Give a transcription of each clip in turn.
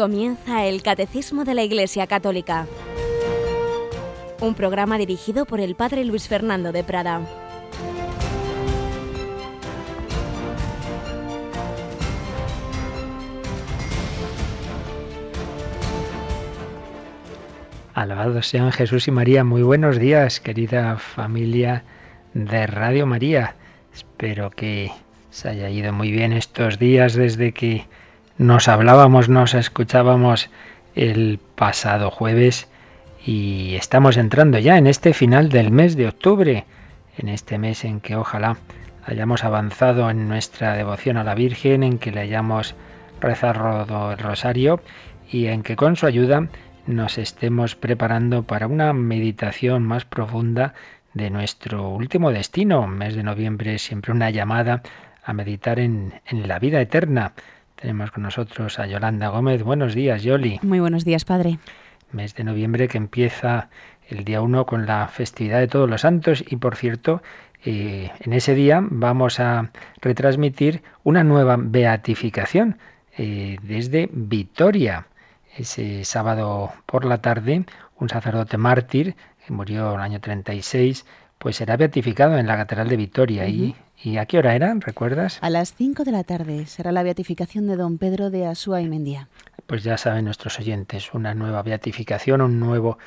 Comienza el Catecismo de la Iglesia Católica, un programa dirigido por el Padre Luis Fernando de Prada. Alabados sean Jesús y María. Muy buenos días, querida familia de Radio María. Espero que se haya ido muy bien estos días desde que nos hablábamos, nos escuchábamos el pasado jueves y estamos entrando ya en este final del mes de octubre, en este mes en que ojalá hayamos avanzado en nuestra devoción a la Virgen, en que le hayamos rezado el rosario y en que con su ayuda nos estemos preparando para una meditación más profunda de nuestro último destino. mes de noviembre siempre una llamada a meditar en la vida eterna. Tenemos con nosotros a Yolanda Gómez. Buenos días, Yoli. Muy buenos días, padre. Mes de noviembre que empieza el día 1 con la festividad de todos los santos y, por cierto, eh, en ese día vamos a retransmitir una nueva beatificación eh, desde Vitoria. Ese sábado por la tarde, un sacerdote mártir que murió en el año 36, pues será beatificado en la Catedral de Vitoria. y ¿Y a qué hora era? ¿Recuerdas? A las 5 de la tarde será la beatificación de don Pedro de Asúa y Mendía. Pues ya saben nuestros oyentes, una nueva beatificación, un nuevo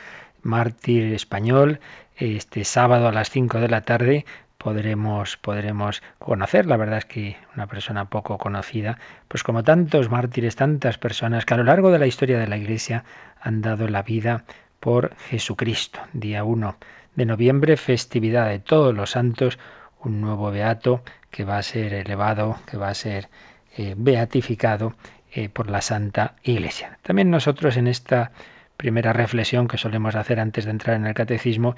mártir español. Este sábado a las 5 de la tarde podremos, podremos conocer. La verdad es que una persona poco conocida, pues como tantos mártires, tantas personas que a lo largo de la historia de la Iglesia han dado la vida por Jesucristo. Día 1 de noviembre, festividad de todos los santos un nuevo beato que va a ser elevado, que va a ser eh, beatificado eh, por la Santa Iglesia. También nosotros en esta primera reflexión que solemos hacer antes de entrar en el catecismo,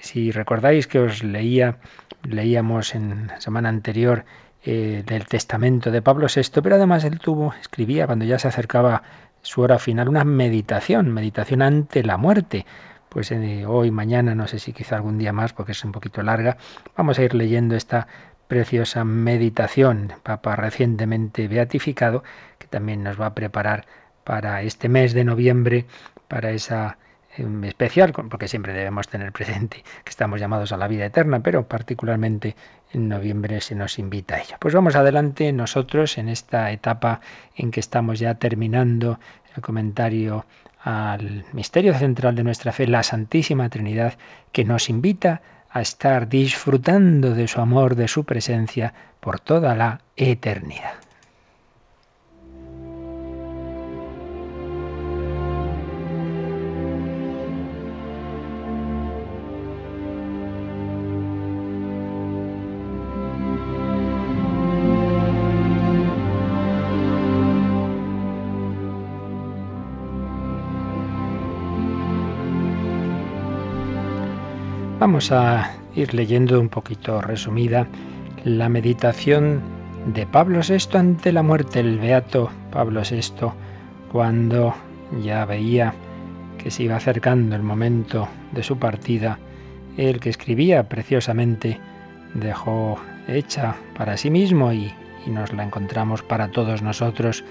si recordáis que os leía, leíamos en la semana anterior eh, del testamento de Pablo VI, pero además él tuvo, escribía cuando ya se acercaba su hora final, una meditación, meditación ante la muerte pues eh, hoy, mañana, no sé si quizá algún día más, porque es un poquito larga, vamos a ir leyendo esta preciosa meditación, Papa recientemente beatificado, que también nos va a preparar para este mes de noviembre, para esa em, especial, porque siempre debemos tener presente que estamos llamados a la vida eterna, pero particularmente en noviembre se nos invita a ello. Pues vamos adelante nosotros en esta etapa en que estamos ya terminando el comentario al misterio central de nuestra fe, la Santísima Trinidad, que nos invita a estar disfrutando de su amor, de su presencia por toda la eternidad. Vamos a ir leyendo un poquito resumida la meditación de Pablo VI ante la muerte, el beato Pablo VI, cuando ya veía que se iba acercando el momento de su partida, el que escribía preciosamente dejó hecha para sí mismo y, y nos la encontramos para todos nosotros,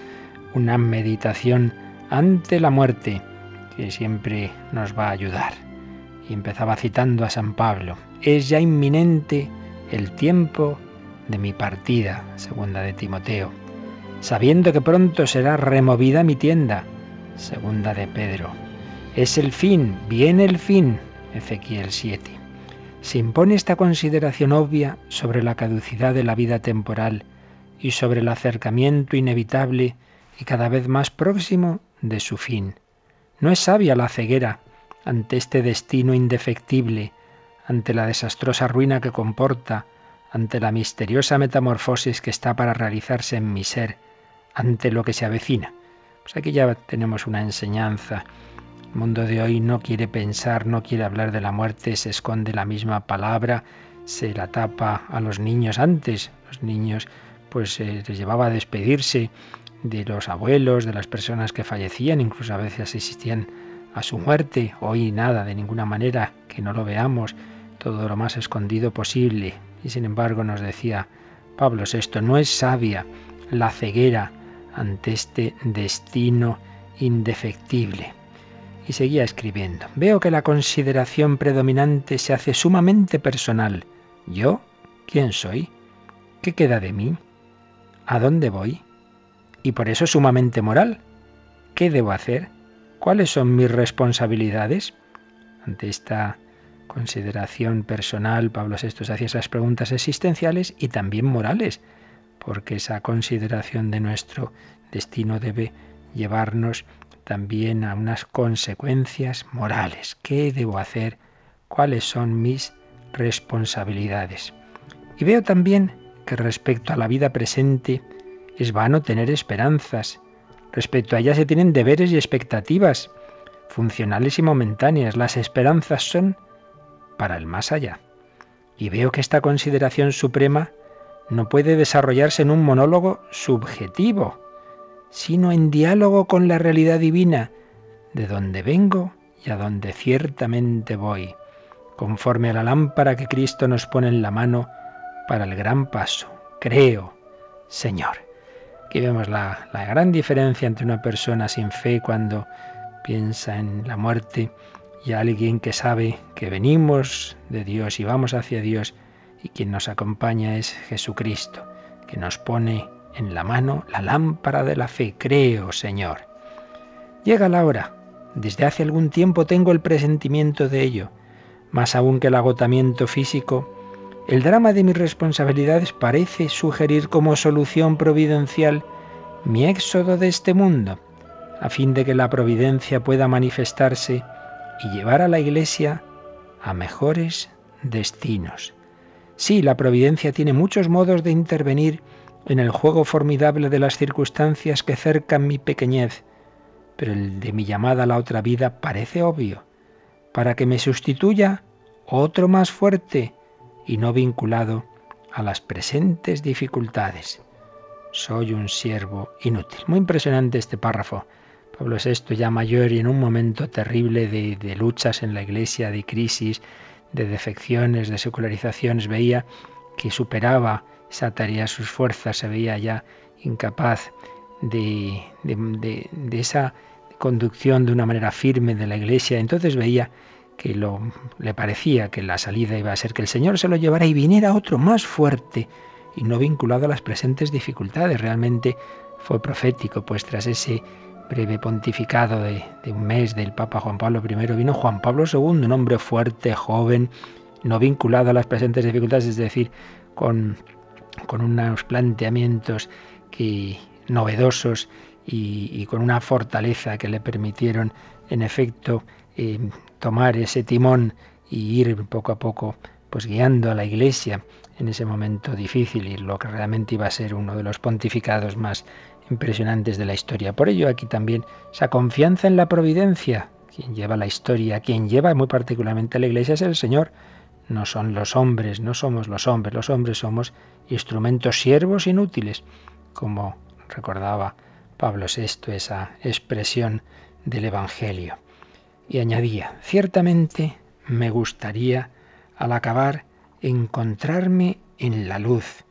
una meditación ante la muerte que siempre nos va a ayudar y empezaba citando a San Pablo, es ya inminente el tiempo de mi partida, segunda de Timoteo, sabiendo que pronto será removida mi tienda, segunda de Pedro. Es el fin, viene el fin, Ezequiel 7. Se impone esta consideración obvia sobre la caducidad de la vida temporal y sobre el acercamiento inevitable y cada vez más próximo de su fin. No es sabia la ceguera ante este destino indefectible, ante la desastrosa ruina que comporta, ante la misteriosa metamorfosis que está para realizarse en mi ser, ante lo que se avecina. Pues aquí ya tenemos una enseñanza. El mundo de hoy no quiere pensar, no quiere hablar de la muerte, se esconde la misma palabra, se la tapa a los niños antes. Los niños pues eh, les llevaba a despedirse de los abuelos, de las personas que fallecían, incluso a veces existían a su muerte. Hoy nada, de ninguna manera, que no lo veamos, todo lo más escondido posible. Y sin embargo nos decía Pablo VI, no es sabia la ceguera ante este destino indefectible. Y seguía escribiendo. Veo que la consideración predominante se hace sumamente personal. ¿Yo? ¿Quién soy? ¿Qué queda de mí? ¿A dónde voy? Y por eso sumamente moral. ¿Qué debo hacer? ¿Cuáles son mis responsabilidades? Ante esta consideración personal, Pablo VI hacía esas preguntas existenciales y también morales, porque esa consideración de nuestro destino debe llevarnos también a unas consecuencias morales. ¿Qué debo hacer? ¿Cuáles son mis responsabilidades? Y veo también que respecto a la vida presente es vano tener esperanzas. Respecto a ella se tienen deberes y expectativas, funcionales y momentáneas. Las esperanzas son para el más allá. Y veo que esta consideración suprema no puede desarrollarse en un monólogo subjetivo, sino en diálogo con la realidad divina, de donde vengo y a donde ciertamente voy, conforme a la lámpara que Cristo nos pone en la mano para el gran paso. Creo, Señor. Aquí vemos la, gran diferencia entre una persona sin fe cuando piensa en la muerte y alguien que sabe que venimos de Dios y vamos hacia Dios y quien nos acompaña es Jesucristo, que nos pone en la mano la lámpara de la fe. Creo, Señor. Llega la hora. Desde hace algún tiempo tengo el presentimiento de ello. Más aún que el agotamiento físico, el drama de mis responsabilidades parece sugerir como solución providencial mi éxodo de este mundo, a fin de que la providencia pueda manifestarse y llevar a la Iglesia a mejores destinos. Sí, la providencia tiene muchos modos de intervenir en el juego formidable de las circunstancias que cercan mi pequeñez, pero el de mi llamada a la otra vida parece obvio, para que me sustituya otro más fuerte y no vinculado a las presentes dificultades. Soy un siervo inútil. Muy impresionante este párrafo. Pablo VI ya mayor y en un momento terrible de, luchas en la iglesia, de crisis, de defecciones, de secularizaciones, veía que superaba esa tarea, sus fuerzas, se veía ya incapaz de, de, esa conducción de una manera firme de la iglesia. Entonces veía que lo, le parecía que la salida iba a ser que el Señor se lo llevara y viniera otro más fuerte y no vinculado a las presentes dificultades. Realmente fue profético, pues tras ese breve pontificado de, un mes del Papa Juan Pablo I vino Juan Pablo II, un hombre fuerte, joven, no vinculado a las presentes dificultades, es decir, con con unos planteamientos que, novedosos y, con una fortaleza que le permitieron, en efecto, eh, tomar ese timón y ir poco a poco pues guiando a la Iglesia en ese momento difícil y lo que realmente iba a ser uno de los pontificados más impresionantes de la historia. Por ello aquí también esa confianza en la providencia, quien lleva la historia, quien lleva muy particularmente a la Iglesia es el Señor, no son los hombres, no somos los hombres, los hombres somos instrumentos siervos inútiles, como recordaba Pablo VI esa expresión del Evangelio. Y añadía, ciertamente me gustaría, al acabar, encontrarme en la luz.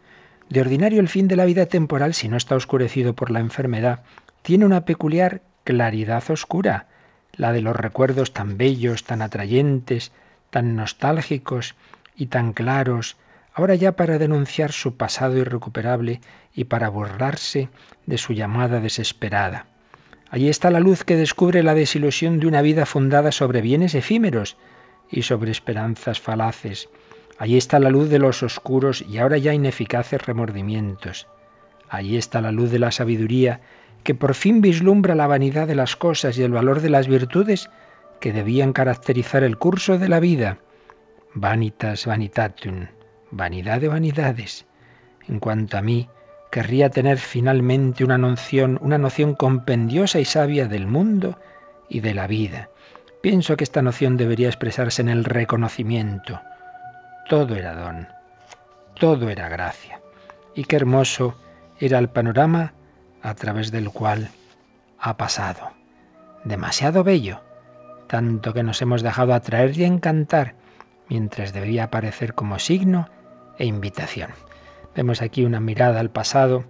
De ordinario el fin de la vida temporal, si no está oscurecido por la enfermedad, tiene una peculiar claridad oscura, la de los recuerdos tan bellos, tan atrayentes, tan nostálgicos y tan claros, ahora ya para denunciar su pasado irrecuperable y para burlarse de su llamada desesperada. Allí está la luz que descubre la desilusión de una vida fundada sobre bienes efímeros y sobre esperanzas falaces. Allí está la luz de los oscuros y ahora ya ineficaces remordimientos. Allí está la luz de la sabiduría que por fin vislumbra la vanidad de las cosas y el valor de las virtudes que debían caracterizar el curso de la vida. Vanitas vanitatum, vanidad de vanidades. En cuanto a mí, querría tener finalmente una noción, una noción compendiosa y sabia del mundo y de la vida. Pienso que esta noción debería expresarse en el reconocimiento. Todo era don, todo era gracia. Y qué hermoso era el panorama a través del cual ha pasado. Demasiado bello, tanto que nos hemos dejado atraer y encantar, mientras debería aparecer como signo e invitación. Vemos aquí una mirada al pasado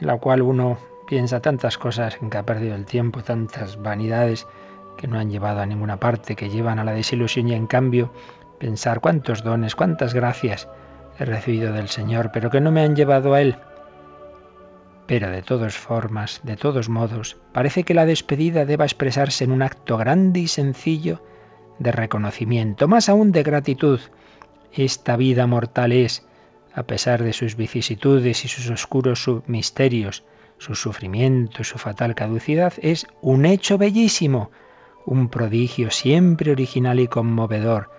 en la cual uno piensa tantas cosas en que ha perdido el tiempo, tantas vanidades que no han llevado a ninguna parte, que llevan a la desilusión y en cambio pensar cuántos dones, cuántas gracias he recibido del Señor, pero que no me han llevado a Él. Pero de todas formas, de todos modos, parece que la despedida deba expresarse en un acto grande y sencillo de reconocimiento, más aún de gratitud. Esta vida mortal es, a pesar de sus vicisitudes y sus oscuros misterios, su sufrimiento, su fatal caducidad, es un hecho bellísimo, un prodigio siempre original y conmovedor,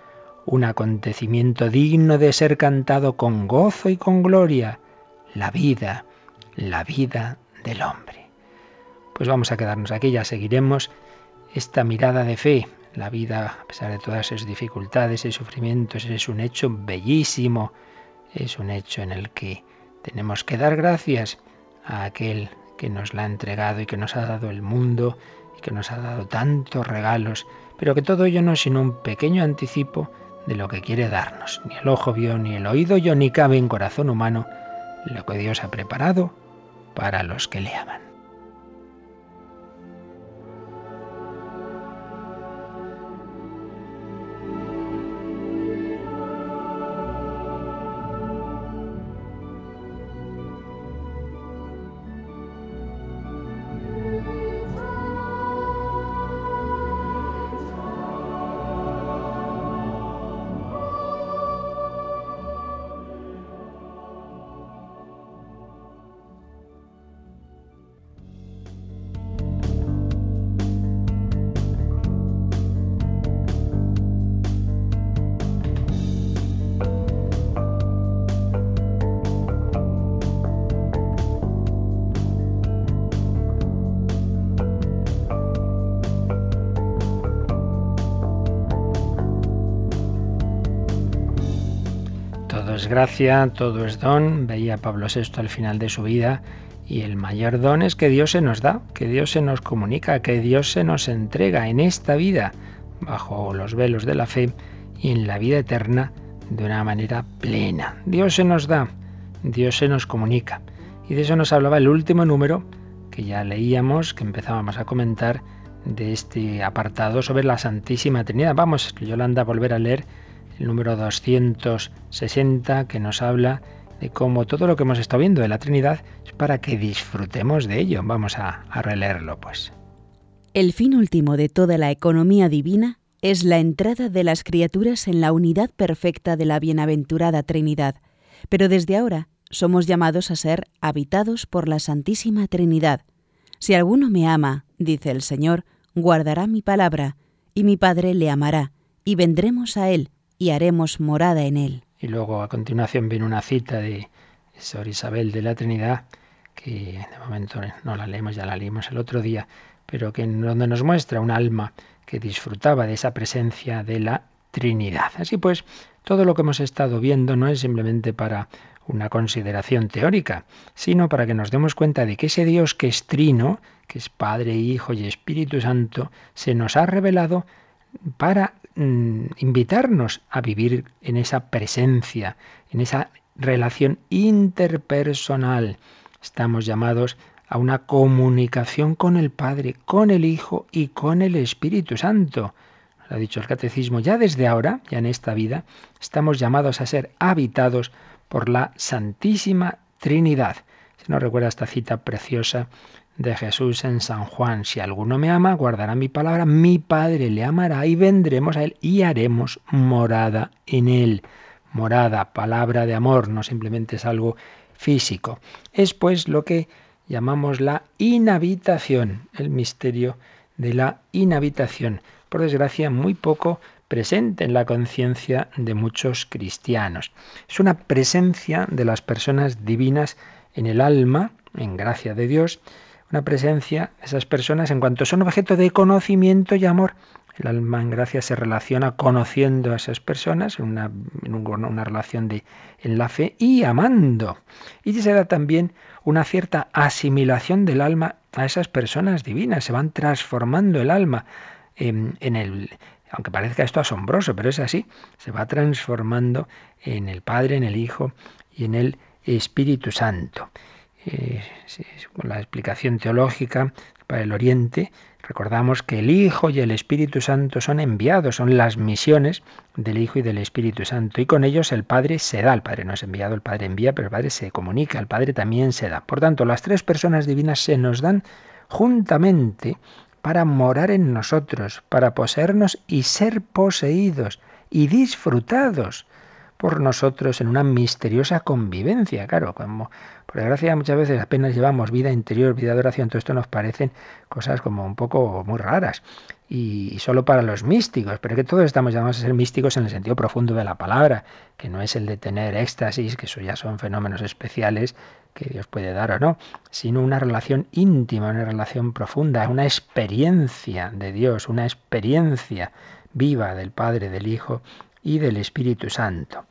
un acontecimiento digno de ser cantado con gozo y con gloria, la vida, la vida del hombre. Pues vamos a quedarnos aquí, ya seguiremos esta mirada de fe. La vida, a pesar de todas sus dificultades y sufrimientos, es un hecho bellísimo, es un hecho en el que tenemos que dar gracias a aquel que nos la ha entregado y que nos ha dado el mundo y que nos ha dado tantos regalos, pero que todo ello no es sino un pequeño anticipo de lo que quiere darnos. Ni el ojo vio, ni el oído yo, ni cabe en corazón humano lo que Dios ha preparado para los que le aman. Gracia, todo es don, veía Pablo VI al final de su vida, y el mayor don es que Dios se nos da, que Dios se nos comunica, que Dios se nos entrega en esta vida, bajo los velos de la fe, y en la vida eterna de una manera plena. Dios se nos da, Dios se nos comunica. Y de eso nos hablaba el último número que ya leíamos, que empezábamos a comentar de este apartado sobre la Santísima Trinidad. Vamos, Yolanda, a volver a leer el número 260, que nos habla de cómo todo lo que hemos estado viendo de la Trinidad es para que disfrutemos de ello. Vamos a, a releerlo, pues. El fin último de toda la economía divina es la entrada de las criaturas en la unidad perfecta de la bienaventurada Trinidad, pero desde ahora somos llamados a ser habitados por la Santísima Trinidad. Si alguno me ama, dice el Señor, guardará mi palabra, y mi Padre le amará, y vendremos a él, y haremos morada en él. Y luego a continuación viene una cita de Sor Isabel de la Trinidad, que de momento no la leemos, ya la leímos el otro día, pero que donde nos muestra un alma que disfrutaba de esa presencia de la Trinidad. Así pues, todo lo que hemos estado viendo no es simplemente para una consideración teórica, sino para que nos demos cuenta de que ese Dios que es trino, que es Padre, Hijo y Espíritu Santo, se nos ha revelado para Mm, invitarnos a vivir en esa presencia, en esa relación interpersonal. Estamos llamados a una comunicación con el Padre, con el Hijo y con el Espíritu Santo. Nos ha dicho el Catecismo, ya desde ahora, ya en esta vida, estamos llamados a ser habitados por la Santísima Trinidad. Se nos recuerda esta cita preciosa de Jesús en San Juan. Si alguno me ama, guardará mi palabra, mi Padre le amará y vendremos a él y haremos morada en él. Morada, palabra de amor, no simplemente es algo físico. Es pues lo que llamamos la inhabitación, el misterio de la inhabitación. Por desgracia, muy poco presente en la conciencia de muchos cristianos. Es una presencia de las personas divinas en el alma, en gracia de Dios, una presencia, esas personas, en cuanto son objeto de conocimiento y amor. El alma en gracia se relaciona conociendo a esas personas, en una, en una relación de, en la fe y amando. Y se da también una cierta asimilación del alma a esas personas divinas. Se van transformando el alma en, en el, aunque parezca esto asombroso, pero es así, se va transformando en el Padre, en el Hijo y en el Espíritu Santo. Eh, la explicación teológica para el Oriente, recordamos que el Hijo y el Espíritu Santo son enviados, son las misiones del Hijo y del Espíritu Santo, y con ellos el Padre se da, el Padre no es enviado, el Padre envía, pero el Padre se comunica, el Padre también se da. Por tanto, las tres personas divinas se nos dan juntamente para morar en nosotros, para poseernos y ser poseídos y disfrutados por nosotros en una misteriosa convivencia. Claro, como por desgracia muchas veces apenas llevamos vida interior, vida de oración, todo esto nos parecen cosas como un poco muy raras y solo para los místicos, pero que todos estamos llamados a ser místicos en el sentido profundo de la palabra, que no es el de tener éxtasis, que eso ya son fenómenos especiales que Dios puede dar o no, sino una relación íntima, una relación profunda, una experiencia de Dios, una experiencia viva del Padre, del Hijo y del Espíritu Santo.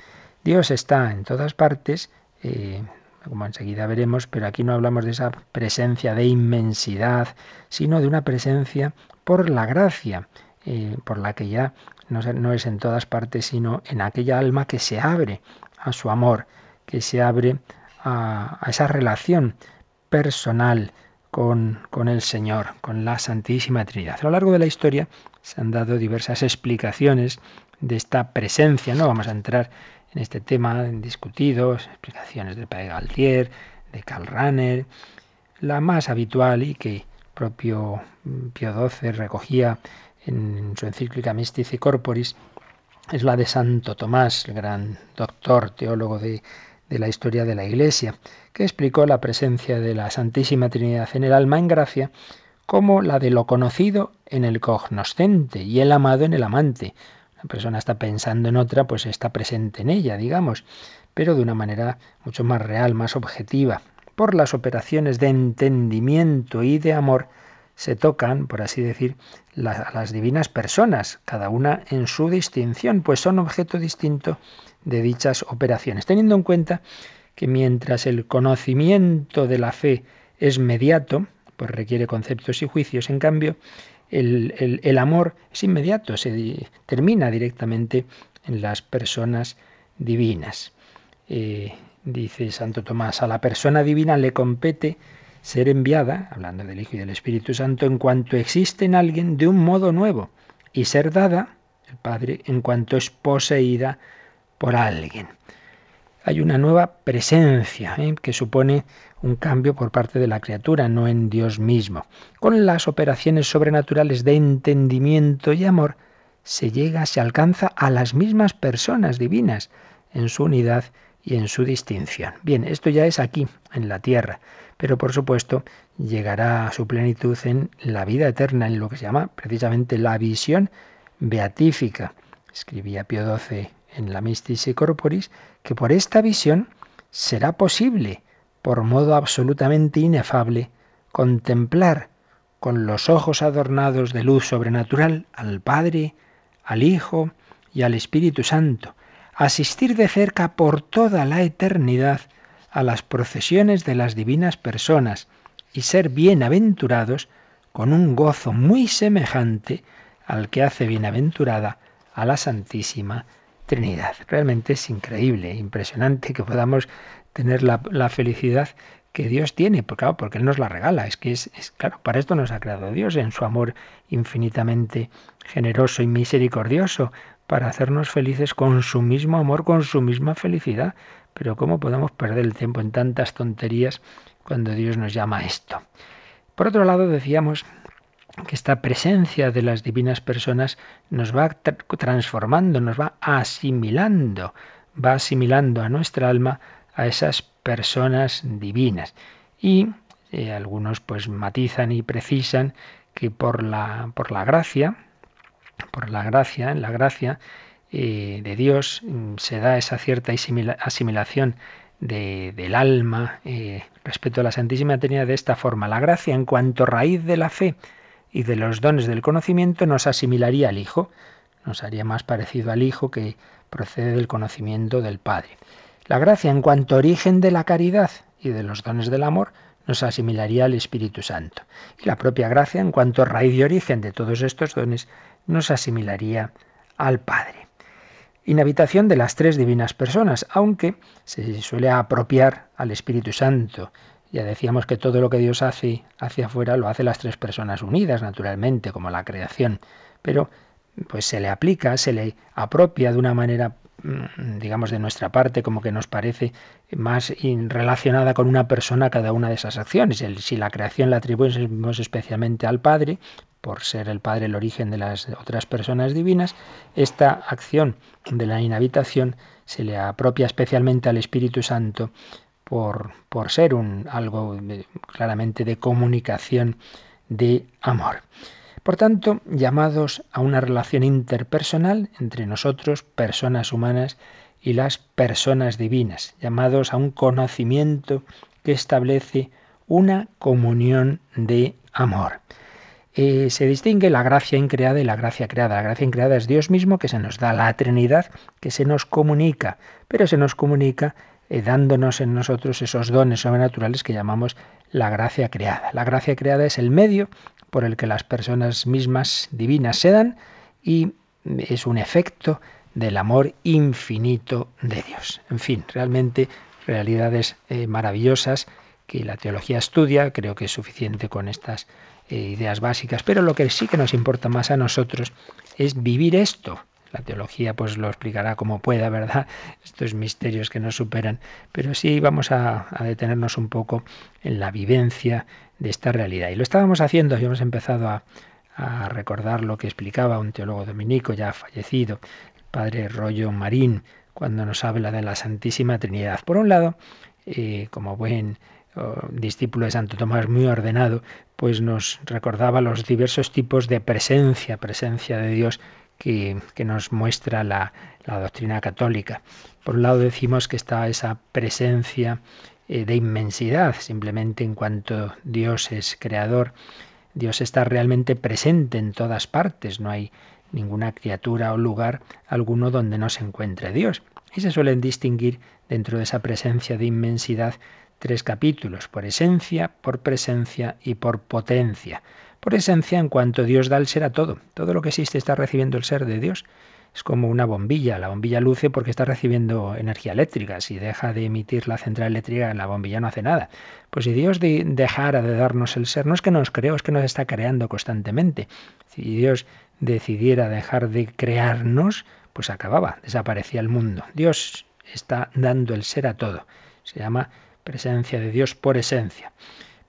Dios está en todas partes, eh, como enseguida veremos, pero aquí no hablamos de esa presencia de inmensidad, sino de una presencia por la gracia, eh, por la que ya no, es en todas partes, sino en aquella alma que se abre a su amor, que se abre a, esa relación personal con, con, el Señor, con la Santísima Trinidad. A lo largo de la historia se han dado diversas explicaciones de esta presencia. No vamos a entrar en este tema discutido, explicaciones del Padre Galtier, de Karl Rahner. La más habitual y que propio Pío XII recogía en su encíclica Mystici Corporis es la de Santo Tomás, el gran doctor, teólogo de, de la historia de la Iglesia, que explicó la presencia de la Santísima Trinidad en el alma en gracia como la de lo conocido en el cognoscente y el amado en el amante, persona está pensando en otra, pues está presente en ella, digamos, pero de una manera mucho más real, más objetiva. Por las operaciones de entendimiento y de amor se tocan, por así decir, las divinas personas, cada una en su distinción, pues son objeto distinto de dichas operaciones, teniendo en cuenta que mientras el conocimiento de la fe es mediato, pues requiere conceptos y juicios, en cambio, el, amor es inmediato, se termina directamente en las personas divinas. Eh, dice Santo Tomás, a la persona divina le compete ser enviada, hablando del Hijo y del Espíritu Santo, en cuanto existe en alguien de un modo nuevo, y ser dada, el Padre, en cuanto es poseída por alguien. Hay una nueva presencia ¿eh? que supone un cambio por parte de la criatura, no en Dios mismo. Con las operaciones sobrenaturales de entendimiento y amor, se llega, se alcanza a las mismas personas divinas en su unidad y en su distinción. Bien, esto ya es aquí, en la tierra, pero por supuesto llegará a su plenitud en la vida eterna, en lo que se llama precisamente la visión beatífica. Escribía Pío XII en la Mystici Corporis que por esta visión será posible por modo absolutamente inefable, contemplar con los ojos adornados de luz sobrenatural al Padre, al Hijo y al Espíritu Santo, asistir de cerca por toda la eternidad a las procesiones de las divinas personas y ser bienaventurados con un gozo muy semejante al que hace bienaventurada a la Santísima Trinidad. Realmente es increíble, impresionante que podamos tener la, felicidad que Dios tiene, porque, claro, porque Él nos la regala. Es que es, claro, para esto nos ha creado Dios en su amor infinitamente generoso y misericordioso, para hacernos felices con su mismo amor, con su misma felicidad. Pero ¿cómo podemos perder el tiempo en tantas tonterías cuando Dios nos llama a esto? Por otro lado, decíamos que esta presencia de las divinas personas nos va transformando, nos va asimilando, va asimilando a nuestra alma a esas personas divinas. Y eh, algunos pues matizan y precisan que por la, por la gracia, por la gracia, en la gracia eh, de Dios mm, se da esa cierta asimilación del alma eh, respecto a la Santísima Trinidad de esta forma. La gracia, en cuanto raíz de la fe y de los dones del conocimiento, nos asimilaría al Hijo, nos haría más parecido al Hijo que procede del conocimiento del Padre. La gracia en cuanto origen de la caridad y de los dones del amor nos asimilaría al Espíritu Santo. Y la propia gracia en cuanto raíz y origen de todos estos dones nos asimilaría al Padre. Inhabitación de las tres divinas personas, aunque se suele apropiar al Espíritu Santo Ya decíamos que todo lo que Dios hace hacia afuera lo hace las tres personas unidas, naturalmente, como la creación, pero pues se le aplica, se le apropia de una manera mm, digamos de nuestra parte como que nos parece más relacionada con una persona cada una de esas acciones. si la creación la atribuimos especialmente al Padre, por ser el Padre el origen de las otras personas divinas, esta acción de la inhabitación se le apropia especialmente al Espíritu Santo por, ser un, algo claramente de comunicación de amor. Por tanto, llamados a una relación interpersonal entre nosotros, personas humanas, y las personas divinas, llamados a un conocimiento que establece una comunión de amor. Eh, se distingue la gracia increada y la gracia creada. La gracia increada es Dios mismo que se nos da la Trinidad, que se nos comunica, pero se nos comunica eh, dándonos en nosotros esos dones sobrenaturales que llamamos la gracia creada. La gracia creada es el medio por el que las personas mismas divinas se dan y es un efecto del amor infinito de Dios. En fin, realmente realidades eh, maravillosas que la teología estudia, creo que es suficiente con estas eh, ideas básicas, pero lo que sí que nos importa más a nosotros es vivir esto. La teología pues lo explicará como pueda, ¿verdad? Estos misterios que nos superan, pero sí vamos a, detenernos un poco en la vivencia de esta realidad. Y lo estábamos haciendo, hemos empezado a, recordar lo que explicaba un teólogo dominico ya fallecido, el padre Rollo Marín, cuando nos habla de la Santísima Trinidad. Por un lado, eh, como buen discípulo de Santo Tomás muy ordenado, pues nos recordaba los diversos tipos de presencia, presencia de Dios que, nos muestra la, doctrina católica. Por un lado decimos que está esa presencia eh, de inmensidad, simplemente en cuanto Dios es creador, Dios está realmente presente en todas partes, no hay ninguna criatura o lugar alguno donde no se encuentre Dios. Y se suelen distinguir dentro de esa presencia de inmensidad tres capítulos, por esencia, por presencia y por potencia. Por esencia en cuanto Dios da el ser a todo. Todo lo que existe está recibiendo el ser de Dios es como una bombilla. La bombilla luce porque está recibiendo energía eléctrica. Si deja de emitir la central eléctrica, la bombilla no hace nada. Pues si Dios dejara de darnos el ser, no es que nos creó, es que nos está creando constantemente. Si Dios decidiera dejar de crearnos, pues acababa, desaparecía el mundo. Dios está dando el ser a todo. Se llama presencia de Dios por esencia.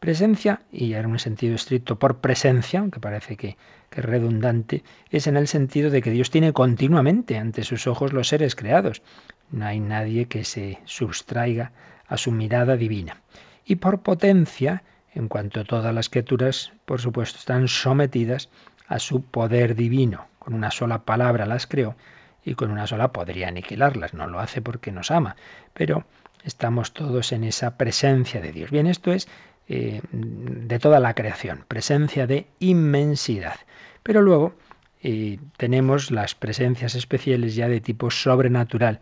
Presencia, y en un sentido estricto por presencia, aunque parece que, que, es redundante, es en el sentido de que Dios tiene continuamente ante sus ojos los seres creados. No hay nadie que se sustraiga a su mirada divina. Y por potencia, en cuanto todas las criaturas, por supuesto, están sometidas a su poder divino. Con una sola palabra las creó y con una sola podría aniquilarlas. No lo hace porque nos ama, pero estamos todos en esa presencia de Dios. Bien, esto es eh, de toda la creación, presencia de inmensidad. Pero luego eh, tenemos las presencias especiales ya de tipo sobrenatural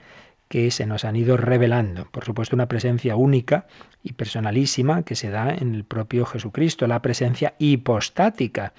que se nos han ido revelando. Por supuesto, una presencia única y personalísima que se da en el propio Jesucristo, la presencia hipostática.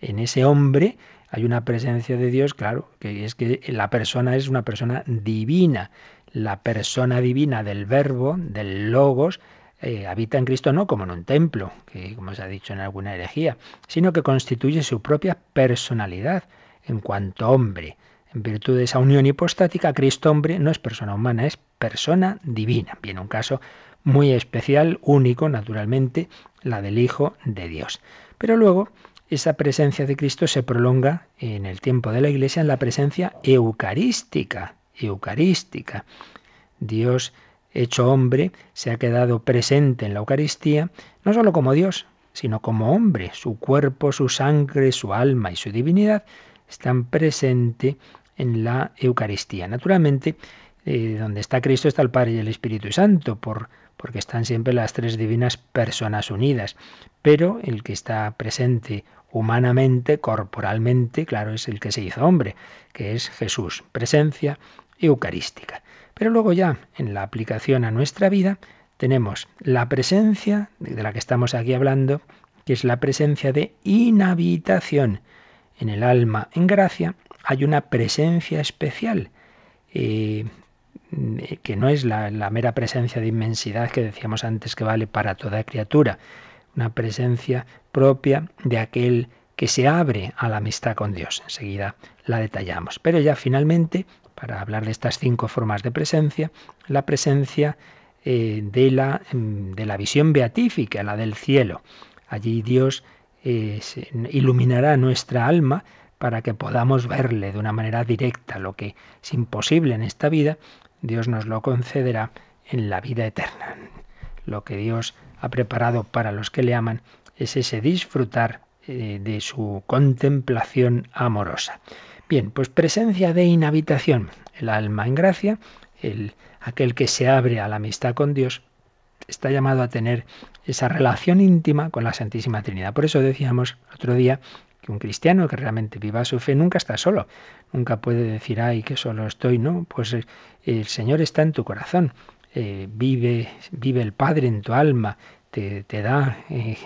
En ese hombre hay una presencia de Dios, claro, que es que la persona es una persona divina. La persona divina del verbo, del logos, eh, habita en Cristo no como en un templo, que como se ha dicho en alguna herejía, sino que constituye su propia personalidad en cuanto hombre. En virtud de esa unión hipostática, Cristo hombre no es persona humana, es persona divina. Viene un caso muy especial, único, naturalmente, la del Hijo de Dios. Pero luego, esa presencia de Cristo se prolonga en el tiempo de la Iglesia en la presencia eucarística, eucarística. Dios hecho hombre, se ha quedado presente en la Eucaristía, no sólo como Dios, sino como hombre. Su cuerpo, su sangre, su alma y su divinidad están presentes en la Eucaristía. Naturalmente, eh, donde está Cristo está el Padre y el Espíritu Santo, por, porque están siempre las tres divinas personas unidas. Pero el que está presente humanamente, corporalmente, claro, es el que se hizo hombre, que es Jesús, presencia eucarística. Pero luego ya en la aplicación a nuestra vida tenemos la presencia de la que estamos aquí hablando, que es la presencia de inhabitación. En el alma, en gracia, hay una presencia especial. Eh, eh, que no es la, la mera presencia de inmensidad que decíamos antes que vale para toda criatura, una presencia propia de aquel que se abre a la amistad con Dios. Enseguida la detallamos. Pero ya finalmente, para hablar de estas cinco formas de presencia, la presencia eh, de, la, mm, de, la, visión beatífica, la del cielo. Allí Dios eh, iluminará nuestra alma para que podamos verle de una manera directa. Lo que es imposible en esta vida, Dios nos lo concederá en la vida eterna. Lo que Dios ha preparado para los que le aman es ese disfrutar eh, de su contemplación amorosa. Bien, pues presencia de inhabitación. El alma en gracia, el aquel que se abre a la amistad con Dios, está llamado a tener esa relación íntima con la Santísima Trinidad. Por eso decíamos otro día que un cristiano que realmente viva su fe nunca está solo, nunca puede decir, ay, que solo estoy, no, pues eh, el Señor está en tu corazón, eh, vive, vive el Padre en tu alma, te, da eh,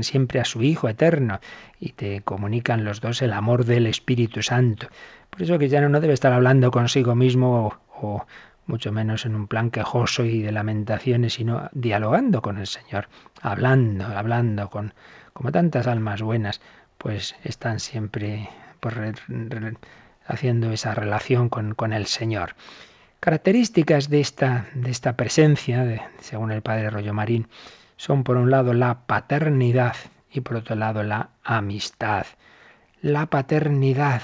siempre a su Hijo eterno y te comunican los dos el amor del Espíritu Santo. Por eso ya no debe estar hablando consigo mismo o, mucho menos en un plan quejoso y de lamentaciones, sino dialogando con el Señor, hablando, hablando con como tantas almas buenas, pues están siempre pues, haciendo esa relación con, con, el Señor. Características de esta, de esta presencia, según el padre Rollo Marín, son por un lado la paternidad y por otro lado la amistad. La paternidad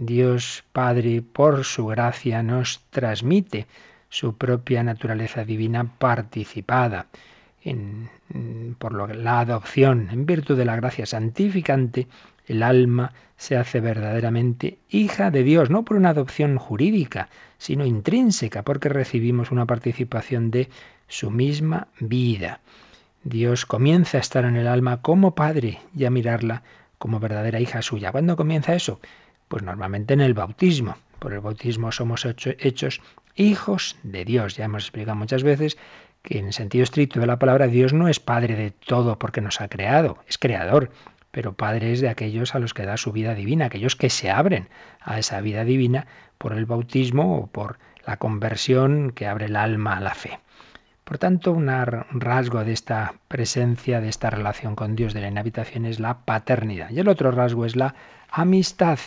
Dios Padre, por su gracia, nos transmite su propia naturaleza divina participada en, por la adopción. En virtud de la gracia santificante, el alma se hace verdaderamente hija de Dios, no por una adopción jurídica, sino intrínseca, porque recibimos una participación de su misma vida. Dios comienza a estar en el alma como Padre y a mirarla como verdadera hija suya. ¿Cuándo comienza eso? Pues normalmente en el bautismo. Por el bautismo somos hechos hijos de Dios. Ya hemos explicado muchas veces que en el sentido estricto de la palabra Dios no es Padre de todo porque nos ha creado, es creador, pero Padre es de aquellos a los que da su vida divina, aquellos que se abren a esa vida divina por el bautismo o por la conversión que abre el alma a la fe. Por tanto, un rasgo de esta presencia, de esta relación con Dios de la inhabitación es la paternidad. Y el otro rasgo es la amistad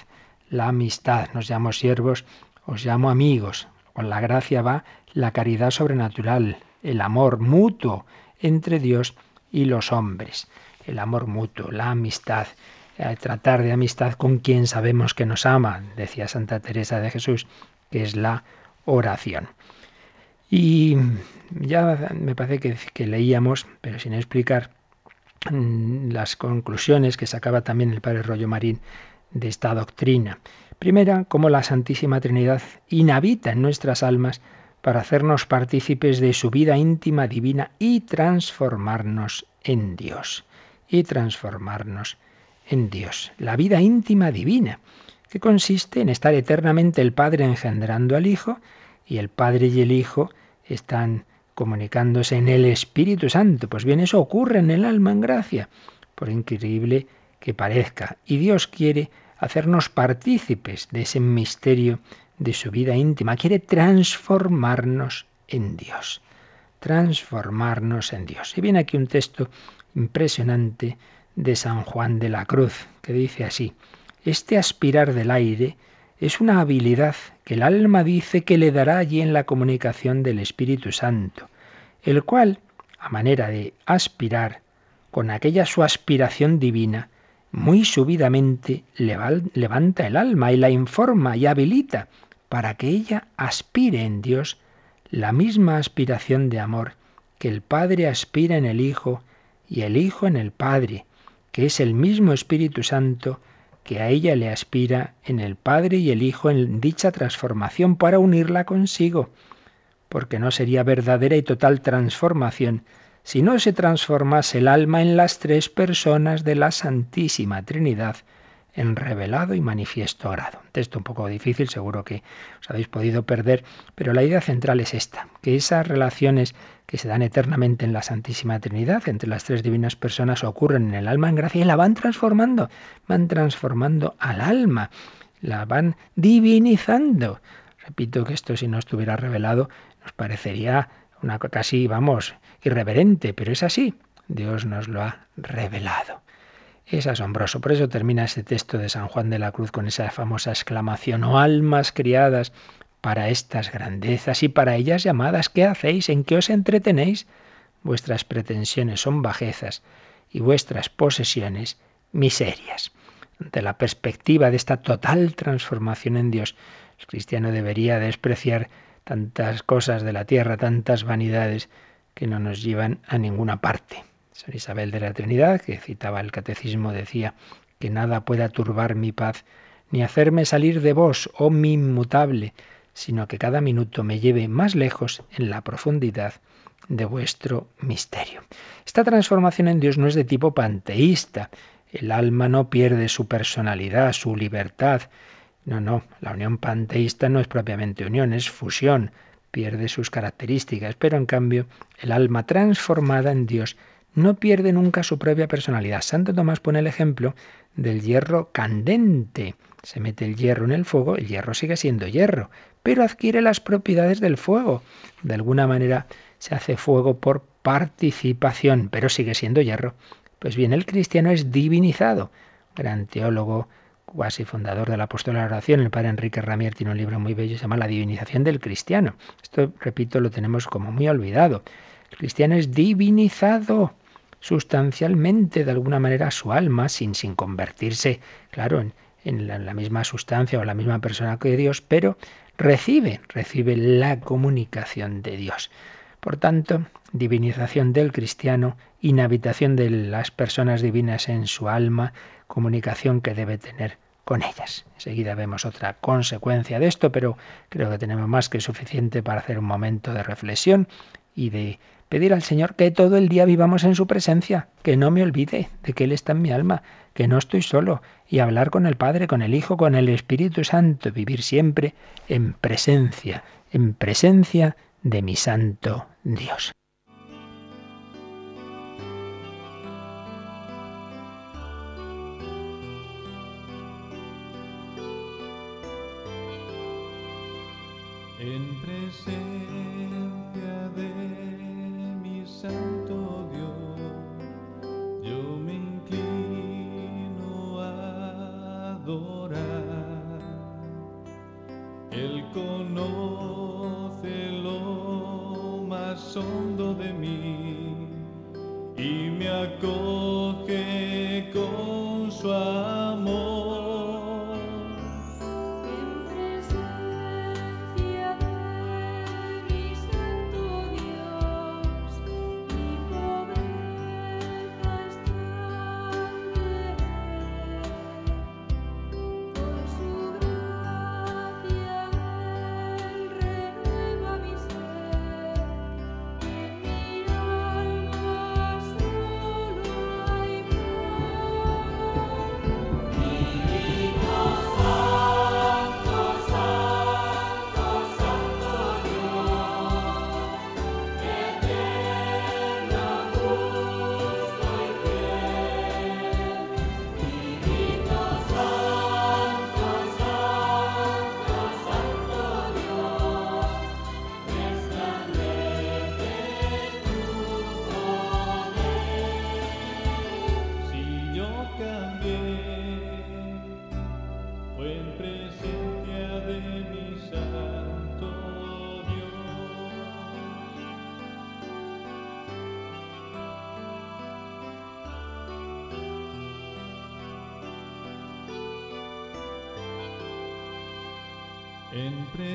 la amistad. Nos llamo siervos, os llamo amigos. Con la gracia va la caridad sobrenatural, el amor mutuo entre Dios y los hombres. El amor mutuo, la amistad. Eh, tratar de amistad con quien sabemos que nos ama, decía Santa Teresa de Jesús, que es la oración. Y ya me parece que, leíamos, pero sin explicar, mm, las conclusiones que sacaba también el padre Rollo Marín de esta doctrina. Primera, cómo la Santísima Trinidad inhabita en nuestras almas para hacernos partícipes de su vida íntima divina y transformarnos en Dios. Y transformarnos en Dios. La vida íntima divina, que consiste en estar eternamente el Padre engendrando al Hijo y el Padre y el Hijo están comunicándose en el Espíritu Santo. Pues bien, eso ocurre en el alma en gracia, por increíble que parezca. Y Dios quiere hacernos partícipes de ese misterio de su vida íntima. Quiere transformarnos en Dios. Transformarnos en Dios. Y viene aquí un texto impresionante de San Juan de la Cruz, que dice así, este aspirar del aire es una habilidad que el alma dice que le dará allí en la comunicación del Espíritu Santo, el cual, a manera de aspirar, con aquella su aspiración divina, muy subidamente levanta el alma y la informa y habilita para que ella aspire en Dios la misma aspiración de amor que el Padre aspira en el Hijo y el Hijo en el Padre, que es el mismo Espíritu Santo que a ella le aspira en el Padre y el Hijo en dicha transformación para unirla consigo, porque no sería verdadera y total transformación si no se transformase el alma en las tres personas de la Santísima Trinidad en revelado y manifiesto grado. Un texto un poco difícil, seguro que os habéis podido perder, pero la idea central es esta, que esas relaciones que se dan eternamente en la Santísima Trinidad entre las tres divinas personas ocurren en el alma en gracia y la van transformando, van transformando al alma, la van divinizando. Repito que esto si no estuviera revelado nos parecería una casi, vamos, irreverente, pero es así. Dios nos lo ha revelado. Es asombroso. Por eso termina ese texto de San Juan de la Cruz con esa famosa exclamación, oh almas criadas para estas grandezas y para ellas llamadas, ¿qué hacéis? ¿En qué os entretenéis? Vuestras pretensiones son bajezas y vuestras posesiones miserias. Ante la perspectiva de esta total transformación en Dios, el cristiano debería despreciar tantas cosas de la tierra, tantas vanidades que no nos llevan a ninguna parte. San Isabel de la Trinidad, que citaba el catecismo, decía que nada pueda turbar mi paz, ni hacerme salir de vos, oh mi inmutable, sino que cada minuto me lleve más lejos en la profundidad de vuestro misterio. Esta transformación en Dios no es de tipo panteísta. El alma no pierde su personalidad, su libertad. No, no, la unión panteísta no es propiamente unión, es fusión, pierde sus características, pero en cambio el alma transformada en Dios no pierde nunca su propia personalidad. Santo Tomás pone el ejemplo del hierro candente. Se mete el hierro en el fuego, el hierro sigue siendo hierro, pero adquiere las propiedades del fuego. De alguna manera se hace fuego por participación, pero sigue siendo hierro. Pues bien, el cristiano es divinizado. Gran teólogo, cuasi fundador de la apóstol de la oración, el padre Enrique Ramier tiene un libro muy bello, se llama La divinización del cristiano. Esto, repito, lo tenemos como muy olvidado. El cristiano es divinizado sustancialmente, de alguna manera, su alma, sin, sin convertirse, claro, en, en la, misma sustancia o la misma persona que Dios, pero recibe, recibe la comunicación de Dios. Por tanto, divinización del cristiano, inhabitación de las personas divinas en su alma, comunicación que debe tener con ellas. Enseguida vemos otra consecuencia de esto, pero creo que tenemos más que suficiente para hacer un momento de reflexión y de pedir al Señor que todo el día vivamos en su presencia, que no me olvide de que Él está en mi alma, que no estoy solo, y hablar con el Padre, con el Hijo, con el Espíritu Santo, vivir siempre en presencia, en presencia de mi Santo Dios.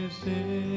En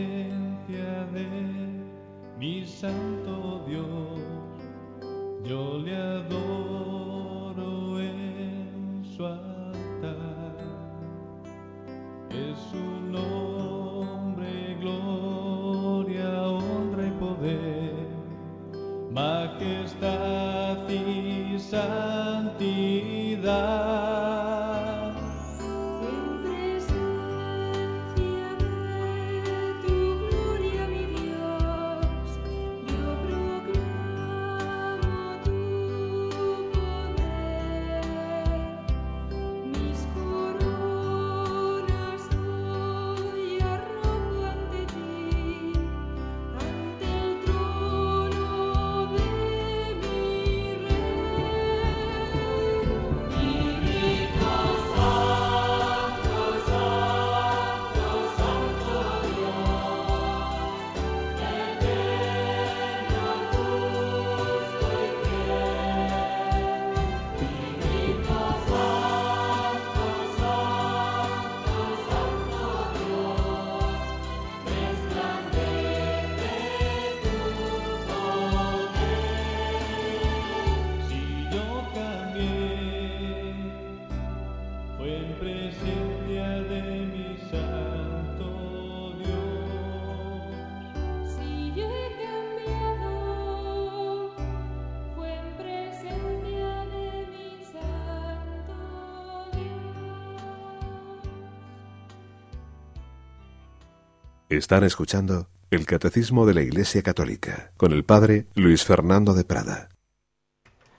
Están escuchando el Catecismo de la Iglesia Católica con el Padre Luis Fernando de Prada.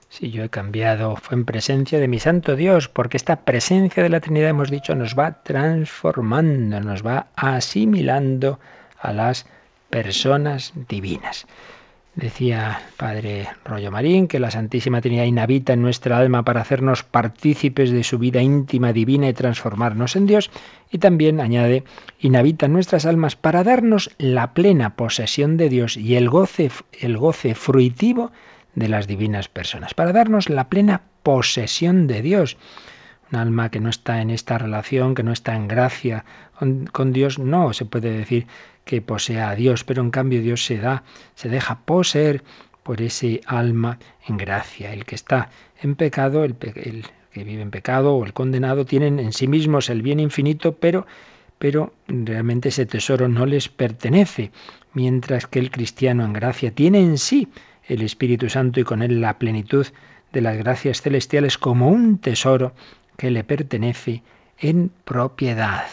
Si yo he cambiado, fue en presencia de mi Santo Dios, porque esta presencia de la Trinidad, hemos dicho, nos va transformando, nos va asimilando a las personas divinas. Decía padre Rollo Marín que la Santísima Trinidad inhabita en nuestra alma para hacernos partícipes de su vida íntima divina y transformarnos en Dios. Y también añade, inhabita en nuestras almas para darnos la plena posesión de Dios y el goce, el goce fruitivo de las divinas personas, para darnos la plena posesión de Dios. Un alma que no está en esta relación, que no está en gracia con, Dios, no se puede decir que posea a Dios, pero en cambio Dios se da, se deja poseer por ese alma en gracia. El que está en pecado, el, el que vive en pecado o el condenado, tienen en sí mismos el bien infinito, pero, pero realmente ese tesoro no les pertenece, mientras que el cristiano en gracia tiene en sí el Espíritu Santo y con él la plenitud de las gracias celestiales como un tesoro que le pertenece en propiedad.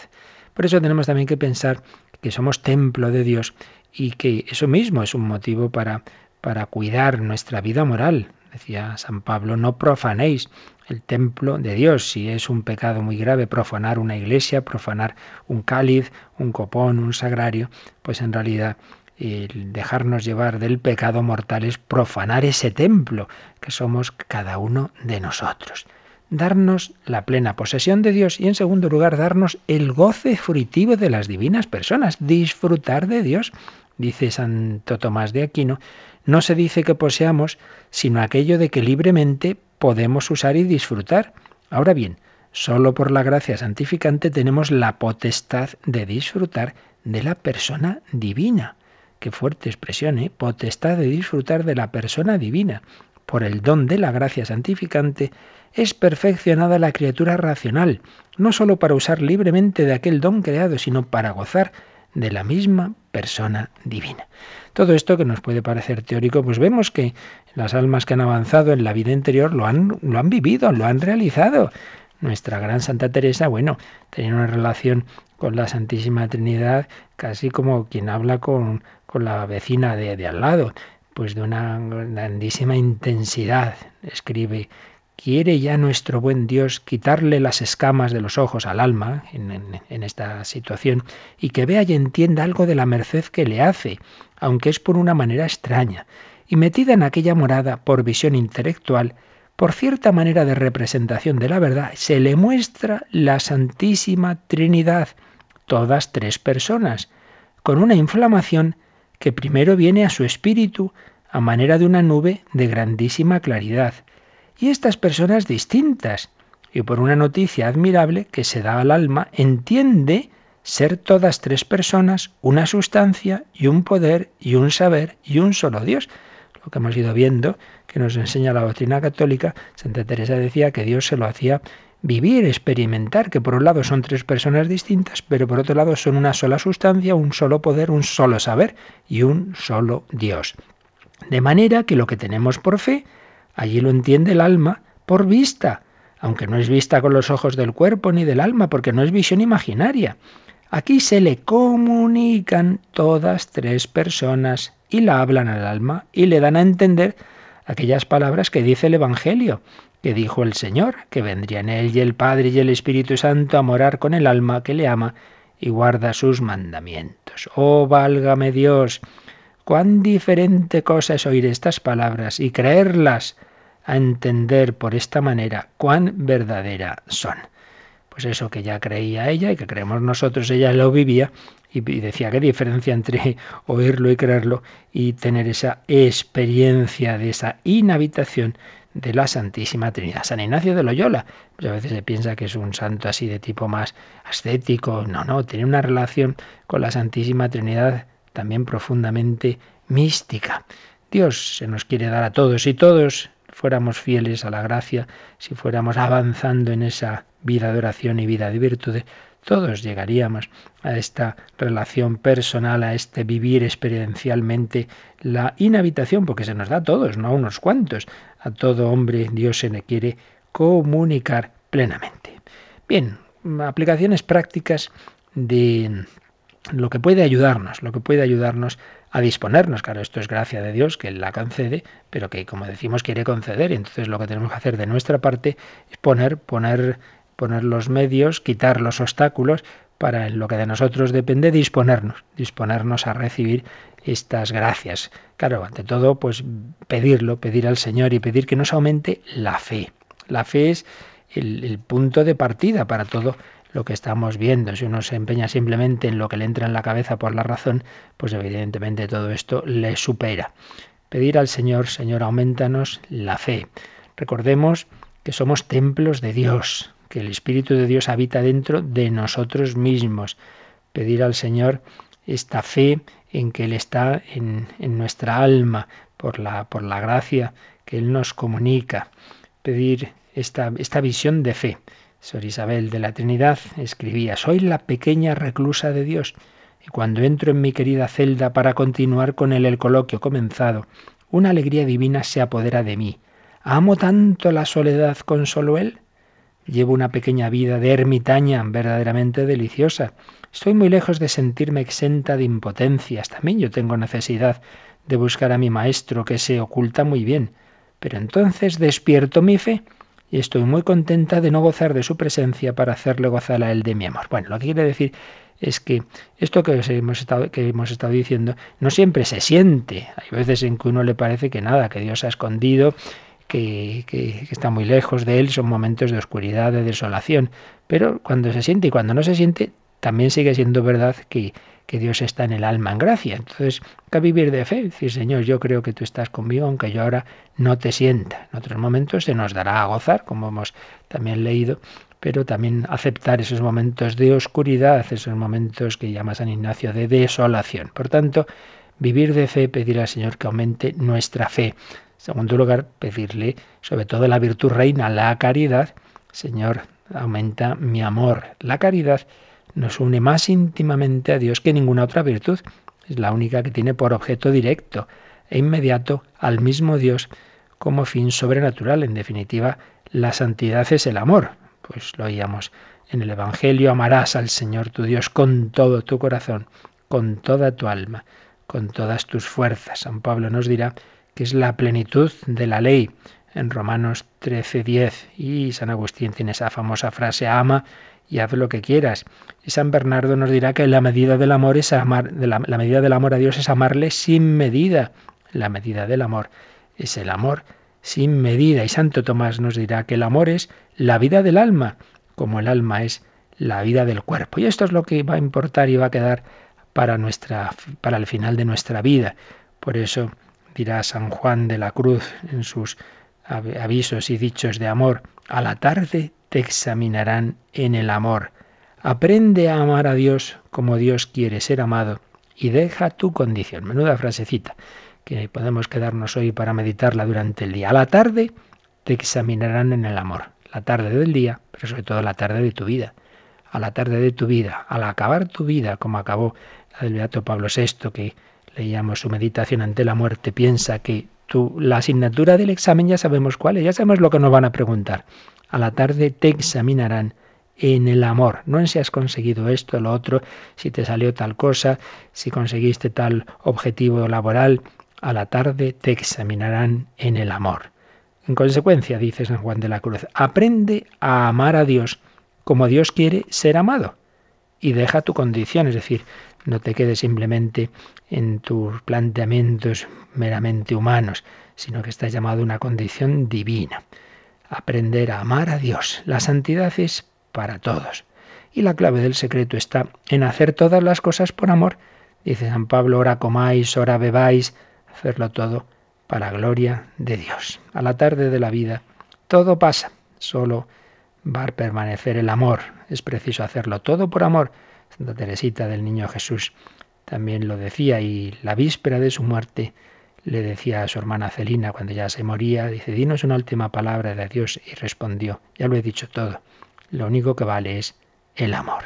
Por eso tenemos también que pensar que somos templo de Dios y que eso mismo es un motivo para, para cuidar nuestra vida moral. Decía San Pablo, no profanéis el templo de Dios. Si es un pecado muy grave profanar una iglesia, profanar un cáliz, un copón, un sagrario, pues en realidad el dejarnos llevar del pecado mortal es profanar ese templo que somos cada uno de nosotros darnos la plena posesión de Dios y en segundo lugar darnos el goce frutivo de las divinas personas, disfrutar de Dios. Dice Santo Tomás de Aquino, no se dice que poseamos, sino aquello de que libremente podemos usar y disfrutar. Ahora bien, solo por la gracia santificante tenemos la potestad de disfrutar de la persona divina. Qué fuerte expresión, ¿eh? Potestad de disfrutar de la persona divina. Por el don de la gracia santificante es perfeccionada la criatura racional, no sólo para usar libremente de aquel don creado, sino para gozar de la misma persona divina. Todo esto que nos puede parecer teórico, pues vemos que las almas que han avanzado en la vida interior lo han, lo han vivido, lo han realizado. Nuestra gran Santa Teresa, bueno, tenía una relación con la Santísima Trinidad casi como quien habla con, con la vecina de, de al lado, pues de una grandísima intensidad. Escribe ¿Quiere ya nuestro buen Dios quitarle las escamas de los ojos al alma en, esta situación y que vea y entienda algo de la merced que le hace, aunque es por una manera extraña, y metida en aquella morada por visión intelectual, por cierta manera de representación de la verdad, se le muestra la Santísima Trinidad, todas tres personas, con una inflamación que primero viene a su espíritu a manera de una nube de grandísima claridad, y estas personas distintas, y por una noticia admirable que se da al alma, entiende ser todas tres personas, una sustancia y un poder y un saber y un solo Dios. Lo que hemos ido viendo, que nos enseña la doctrina católica, Santa Teresa decía que Dios se lo hacía vivir, experimentar, que por un lado son tres personas distintas, pero por otro lado son una sola sustancia, un solo poder, un solo saber y un solo Dios. De manera que lo que tenemos por fe, Allí lo entiende el alma por vista, aunque no es vista con los ojos del cuerpo ni del alma, porque no es visión imaginaria. Aquí se le comunican todas tres personas y la hablan al alma y le dan a entender aquellas palabras que dice el Evangelio, que dijo el Señor, que vendrían él y el Padre y el Espíritu Santo a morar con el alma que le ama y guarda sus mandamientos. Oh, válgame Dios, cuán diferente cosa es oír estas palabras y creerlas a entender por esta manera cuán verdadera son. Pues eso que ya creía ella y que creemos nosotros, ella lo vivía y decía qué diferencia entre oírlo y creerlo y tener esa experiencia de esa inhabitación de la Santísima Trinidad. San Ignacio de Loyola, pues a veces se piensa que es un santo así de tipo más ascético, no, no, tiene una relación con la Santísima Trinidad también profundamente mística. Dios se nos quiere dar a todos y todos fuéramos fieles a la gracia, si fuéramos avanzando en esa vida de oración y vida de virtud, todos llegaríamos a esta relación personal, a este vivir experiencialmente la inhabitación, porque se nos da a todos, no a unos cuantos. A todo hombre Dios se le quiere comunicar plenamente. Bien, aplicaciones prácticas de lo que puede ayudarnos, lo que puede ayudarnos a disponernos. Claro, esto es gracia de Dios, que la concede, pero que, como decimos, quiere conceder. Entonces lo que tenemos que hacer de nuestra parte es poner, poner, poner los medios, quitar los obstáculos para en lo que de nosotros depende disponernos, disponernos a recibir estas gracias. Claro, ante todo, pues pedirlo, pedir al Señor y pedir que nos aumente la fe. La fe es el, punto de partida para todo lo que estamos viendo. Si uno se empeña simplemente en lo que le entra en la cabeza por la razón, pues evidentemente todo esto le supera. Pedir al Señor, Señor, aumentanos la fe. Recordemos que somos templos de Dios, que el Espíritu de Dios habita dentro de nosotros mismos. Pedir al Señor esta fe en que Él está en, nuestra alma por la, por la gracia que Él nos comunica. Pedir esta, esta visión de fe. Sor Isabel de la Trinidad escribía, soy la pequeña reclusa de Dios, y cuando entro en mi querida celda para continuar con él el coloquio comenzado, una alegría divina se apodera de mí. ¿Amo tanto la soledad con solo él? Llevo una pequeña vida de ermitaña verdaderamente deliciosa. Estoy muy lejos de sentirme exenta de impotencias. También yo tengo necesidad de buscar a mi maestro que se oculta muy bien. Pero entonces despierto mi fe y estoy muy contenta de no gozar de su presencia para hacerle gozar a él de mi amor. Bueno, lo que quiere decir es que esto que hemos, estado, que hemos estado diciendo no siempre se siente. Hay veces en que uno le parece que nada, que Dios ha escondido, que, que, que, está muy lejos de él, son momentos de oscuridad, de desolación. Pero cuando se siente y cuando no se siente, también sigue siendo verdad que, que Dios está en el alma en gracia. Entonces, que vivir de fe, decir, Señor, yo creo que tú estás conmigo, aunque yo ahora no te sienta. En otros momentos se nos dará a gozar, como hemos también leído, pero también aceptar esos momentos de oscuridad, esos momentos que llama San Ignacio de desolación. Por tanto, vivir de fe, pedir al Señor que aumente nuestra fe. Segundo lugar, pedirle sobre todo la virtud reina, la caridad. Señor, aumenta mi amor. La caridad nos une más íntimamente a Dios que ninguna otra virtud. Es la única que tiene por objeto directo e inmediato al mismo Dios como fin sobrenatural. En definitiva, la santidad es el amor. Pues lo oíamos en el Evangelio, amarás al Señor tu Dios con todo tu corazón, con toda tu alma, con todas tus fuerzas. San Pablo nos dirá que es la plenitud de la ley en Romanos 13:10 y San Agustín tiene esa famosa frase ama y haz lo que quieras. Y San Bernardo nos dirá que la medida del amor es amar, la, la medida del amor a Dios es amarle sin medida. La medida del amor es el amor sin medida. Y Santo Tomás nos dirá que el amor es la vida del alma, como el alma es la vida del cuerpo. Y esto es lo que va a importar y va a quedar para nuestra para el final de nuestra vida. Por eso San Juan de la Cruz en sus avisos y dichos de amor, a la tarde te examinarán en el amor. Aprende a amar a Dios como Dios quiere ser amado y deja tu condición. Menuda frasecita que podemos quedarnos hoy para meditarla durante el día. A la tarde te examinarán en el amor. La tarde del día, pero sobre todo la tarde de tu vida. A la tarde de tu vida, al acabar tu vida, como acabó del Beato Pablo VI, que leíamos su meditación ante la muerte, piensa que tú, la asignatura del examen ya sabemos cuál es, ya sabemos lo que nos van a preguntar. A la tarde te examinarán en el amor, no en si has conseguido esto, lo otro, si te salió tal cosa, si conseguiste tal objetivo laboral. A la tarde te examinarán en el amor. En consecuencia, dice San Juan de la Cruz, aprende a amar a Dios como Dios quiere ser amado y deja tu condición, es decir, no te quedes simplemente en tus planteamientos meramente humanos, sino que estás llamado a una condición divina. Aprender a amar a Dios. La santidad es para todos. Y la clave del secreto está en hacer todas las cosas por amor. Dice San Pablo, ora comáis, ora bebáis, hacerlo todo para gloria de Dios. A la tarde de la vida todo pasa, solo va a permanecer el amor. Es preciso hacerlo todo por amor. Santa Teresita del Niño Jesús. También lo decía y la víspera de su muerte le decía a su hermana Celina cuando ya se moría, dice, dinos una última palabra de Dios y respondió, ya lo he dicho todo, lo único que vale es el amor,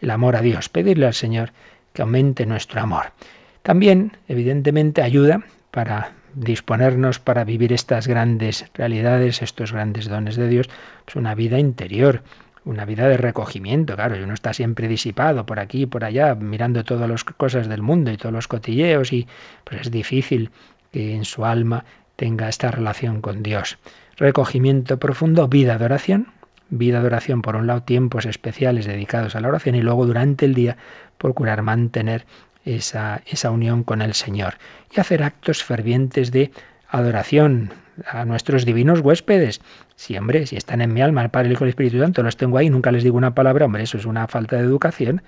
el amor a Dios, pedirle al Señor que aumente nuestro amor. También, evidentemente, ayuda para disponernos para vivir estas grandes realidades, estos grandes dones de Dios, pues una vida interior, una vida de recogimiento, claro, y uno está siempre disipado por aquí y por allá, mirando todas las cosas del mundo y todos los cotilleos, y pues es difícil que en su alma tenga esta relación con Dios. Recogimiento profundo, vida de oración, vida de oración por un lado, tiempos especiales dedicados a la oración y luego durante el día procurar mantener esa, esa unión con el Señor y hacer actos fervientes de adoración a nuestros divinos huéspedes. Si, hombre, si están en mi alma el Padre, el Hijo y el Espíritu Santo, los tengo ahí, nunca les digo una palabra, hombre, eso es una falta de educación,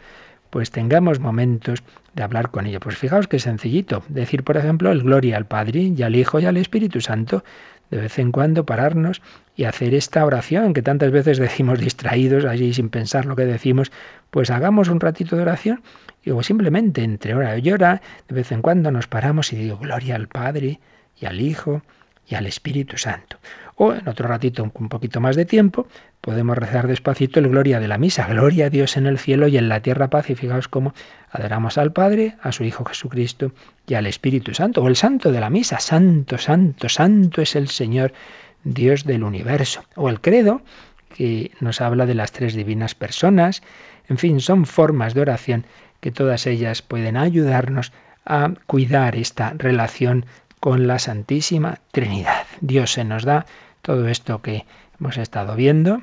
pues tengamos momentos de hablar con ellos. Pues fijaos qué sencillito, decir, por ejemplo, el gloria al Padre y al Hijo y al Espíritu Santo, de vez en cuando pararnos y hacer esta oración que tantas veces decimos distraídos allí sin pensar lo que decimos, pues hagamos un ratito de oración y luego simplemente entre hora y hora, de vez en cuando nos paramos y digo gloria al Padre y al Hijo y al Espíritu Santo. O en otro ratito, un poquito más de tiempo, podemos rezar despacito el Gloria de la Misa. Gloria a Dios en el cielo y en la tierra paz. Y fijaos cómo adoramos al Padre, a su Hijo Jesucristo y al Espíritu Santo. O el Santo de la Misa. Santo, Santo, Santo es el Señor, Dios del universo. O el Credo, que nos habla de las tres divinas personas. En fin, son formas de oración que todas ellas pueden ayudarnos a cuidar esta relación con la Santísima Trinidad. Dios se nos da todo esto que hemos estado viendo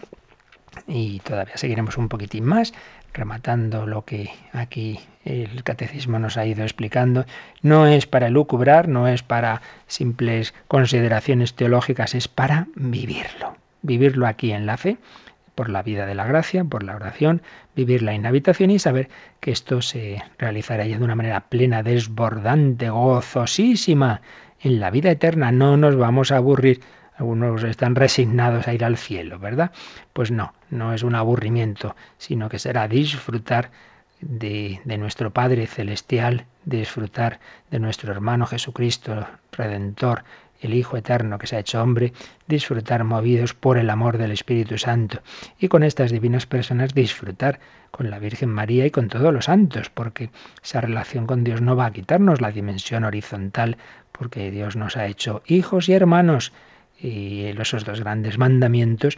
y todavía seguiremos un poquitín más rematando lo que aquí el catecismo nos ha ido explicando, no es para lucubrar, no es para simples consideraciones teológicas, es para vivirlo, vivirlo aquí en la fe, por la vida de la gracia, por la oración, vivirla en habitación y saber que esto se realizará ya de una manera plena, desbordante, gozosísima en la vida eterna. No nos vamos a aburrir. Algunos están resignados a ir al cielo, ¿verdad? Pues no, no es un aburrimiento, sino que será disfrutar de, de, nuestro Padre Celestial, disfrutar de nuestro hermano Jesucristo, Redentor, el Hijo Eterno que se ha hecho hombre, disfrutar movidos por el amor del Espíritu Santo. Y con estas divinas personas disfrutar con la Virgen María y con todos los santos, porque esa relación con Dios no va a quitarnos la dimensión horizontal, porque Dios nos ha hecho hijos y hermanos. Y esos dos grandes mandamientos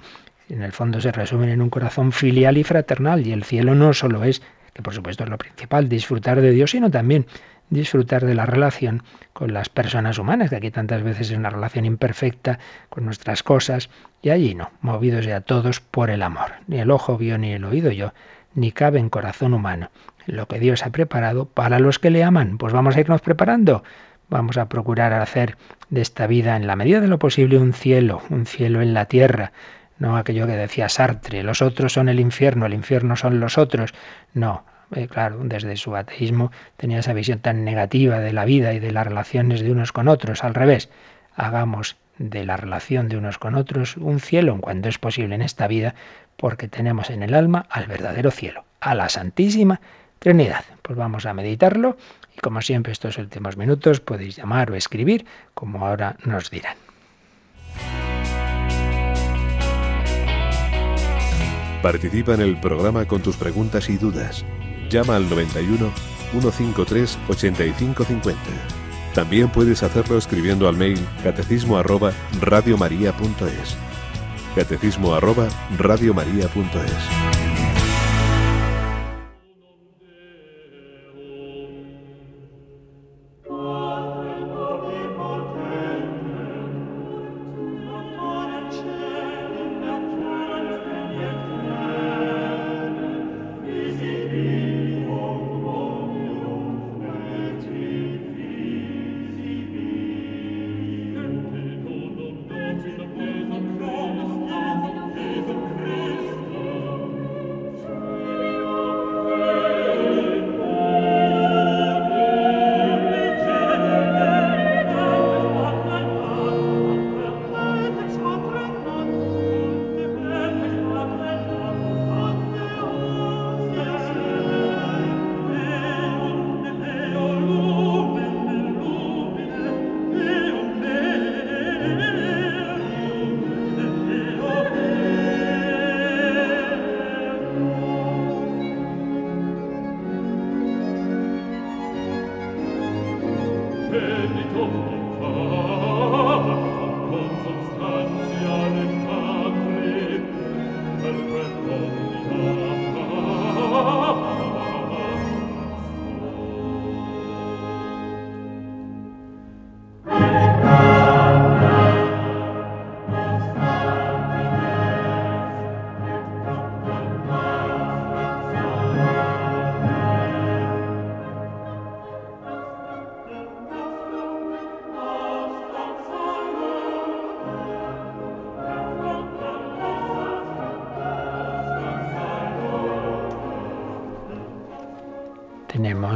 en el fondo se resumen en un corazón filial y fraternal. Y el cielo no solo es que por supuesto es lo principal, disfrutar de Dios, sino también disfrutar de la relación con las personas humanas, que aquí tantas veces es una relación imperfecta con nuestras cosas, y allí no, movidos ya todos por el amor. Ni el ojo vio ni el oído yo, ni cabe en corazón humano lo que Dios ha preparado para los que le aman. Pues vamos a irnos preparando. Vamos a procurar hacer de esta vida, en la medida de lo posible, un cielo, un cielo en la tierra, no aquello que decía Sartre, los otros son el infierno, el infierno son los otros. No, eh, claro, desde su ateísmo tenía esa visión tan negativa de la vida y de las relaciones de unos con otros. Al revés, hagamos de la relación de unos con otros un cielo en cuanto es posible en esta vida, porque tenemos en el alma al verdadero cielo, a la Santísima Trinidad. Pues vamos a meditarlo y como siempre estos últimos minutos podéis llamar o escribir como ahora nos dirán. Participa en el programa con tus preguntas y dudas. Llama al 91 153 8550. También puedes hacerlo escribiendo al mail catecismo arroba radiomaria.es. Catecismo arroba radiomaria.es. Con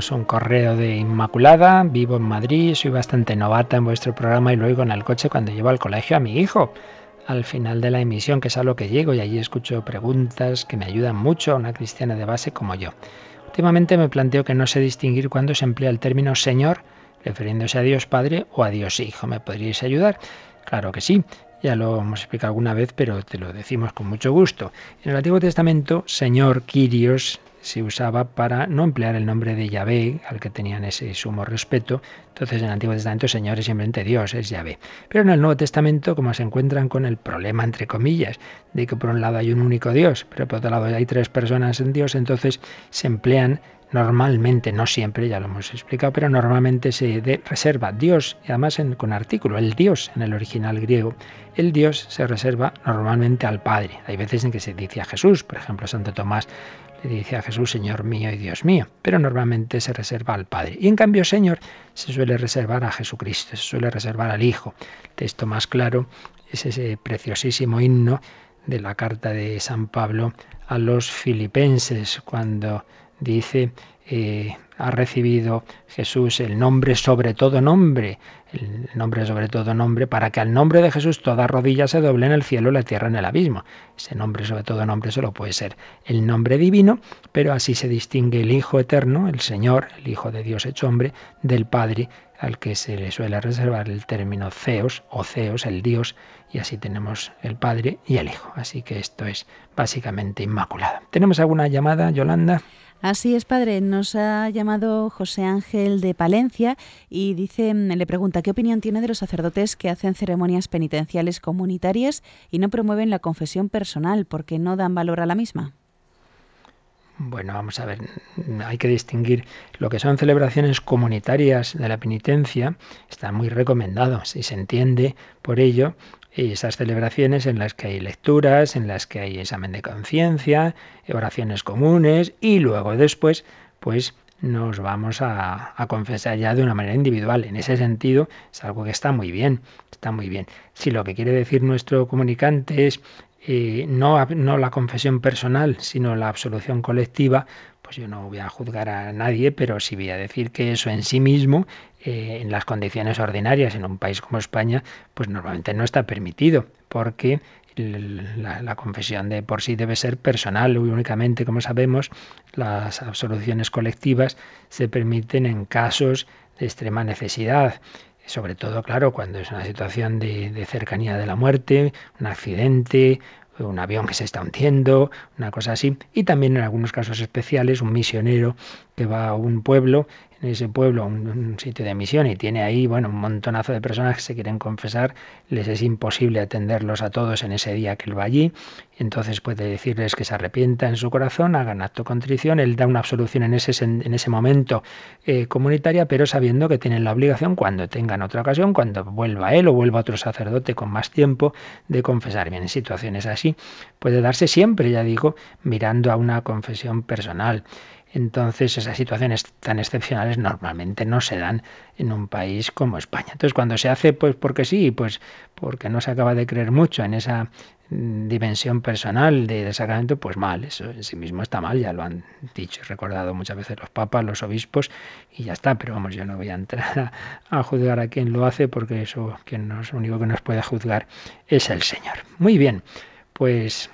Un correo de Inmaculada, vivo en Madrid, soy bastante novata en vuestro programa y lo oigo en el coche cuando llevo al colegio a mi hijo. Al final de la emisión, que es a lo que llego, y allí escucho preguntas que me ayudan mucho a una cristiana de base como yo. Últimamente me planteo que no sé distinguir cuándo se emplea el término Señor, refiriéndose a Dios Padre o a Dios Hijo. ¿Me podríais ayudar? Claro que sí. Ya lo hemos explicado alguna vez, pero te lo decimos con mucho gusto. En el Antiguo Testamento, Señor, Kyrios, se usaba para no emplear el nombre de Yahvé, al que tenían ese sumo respeto. Entonces en el Antiguo Testamento Señor es simplemente Dios, es Yahvé. Pero en el Nuevo Testamento, como se encuentran con el problema, entre comillas, de que por un lado hay un único Dios, pero por otro lado hay tres personas en Dios, entonces se emplean normalmente, no siempre, ya lo hemos explicado, pero normalmente se reserva Dios, y además con artículo, el Dios en el original griego, el Dios se reserva normalmente al Padre. Hay veces en que se dice a Jesús, por ejemplo, Santo Tomás le dice a Jesús, Señor mío y Dios mío, pero normalmente se reserva al Padre. Y en cambio, Señor se suele reservar a Jesucristo, se suele reservar al Hijo. El texto más claro es ese preciosísimo himno de la carta de San Pablo a los filipenses, cuando dice, eh, ha recibido Jesús el nombre sobre todo nombre, el nombre sobre todo nombre, para que al nombre de Jesús toda rodilla se doble en el cielo la tierra en el abismo. Ese nombre sobre todo nombre solo puede ser el nombre divino, pero así se distingue el Hijo eterno, el Señor, el Hijo de Dios hecho hombre, del Padre, al que se le suele reservar el término Zeus o Zeus, el Dios, y así tenemos el Padre y el Hijo. Así que esto es básicamente inmaculada. ¿Tenemos alguna llamada, Yolanda? Así es, padre. Nos ha llamado José Ángel de Palencia y dice, le pregunta qué opinión tiene de los sacerdotes que hacen ceremonias penitenciales comunitarias y no promueven la confesión personal porque no dan valor a la misma. Bueno, vamos a ver, hay que distinguir lo que son celebraciones comunitarias de la penitencia, está muy recomendado, si se entiende por ello esas celebraciones en las que hay lecturas, en las que hay examen de conciencia, oraciones comunes y luego después, pues nos vamos a, a, confesar ya de una manera individual. En ese sentido, es algo que está muy bien, está muy bien. Si lo que quiere decir nuestro comunicante es eh, no, no la confesión personal, sino la absolución colectiva, pues yo no voy a juzgar a nadie, pero sí voy a decir que eso en sí mismo, eh, en las condiciones ordinarias, en un país como España, pues normalmente no está permitido, porque la, confesión de por sí debe ser personal. Y únicamente, como sabemos, las absoluciones colectivas se permiten en casos de extrema necesidad sobre todo, claro, cuando es una situación de, cercanía de la muerte, un accidente, un avión que se está hundiendo, una cosa así, y también en algunos casos especiales un misionero que va a un pueblo en ese pueblo un, un, sitio de misión y tiene ahí, bueno, un montonazo de personas que se quieren confesar, les es imposible atenderlos a todos en ese día que él va allí, entonces puede decirles que se arrepienta en su corazón, hagan acto de contrición, él da una absolución en ese, en ese momento eh, comunitaria, pero sabiendo que tienen la obligación cuando tengan otra ocasión, cuando vuelva él o vuelva otro sacerdote con más tiempo, de confesar. Bien, en situaciones así puede darse siempre, ya digo, mirando a una confesión personal. Entonces esas situaciones tan excepcionales normalmente no se dan en un país como España. Entonces cuando se hace pues porque sí, pues porque no se acaba de creer mucho en esa dimensión personal de sacramento, pues mal, eso en sí mismo está mal, ya lo han dicho y recordado muchas veces los papas, los obispos, y ya está, pero vamos, yo no voy a entrar a, a juzgar a quien lo hace, porque eso, quien nos, único que nos puede juzgar es el Señor. Muy bien, pues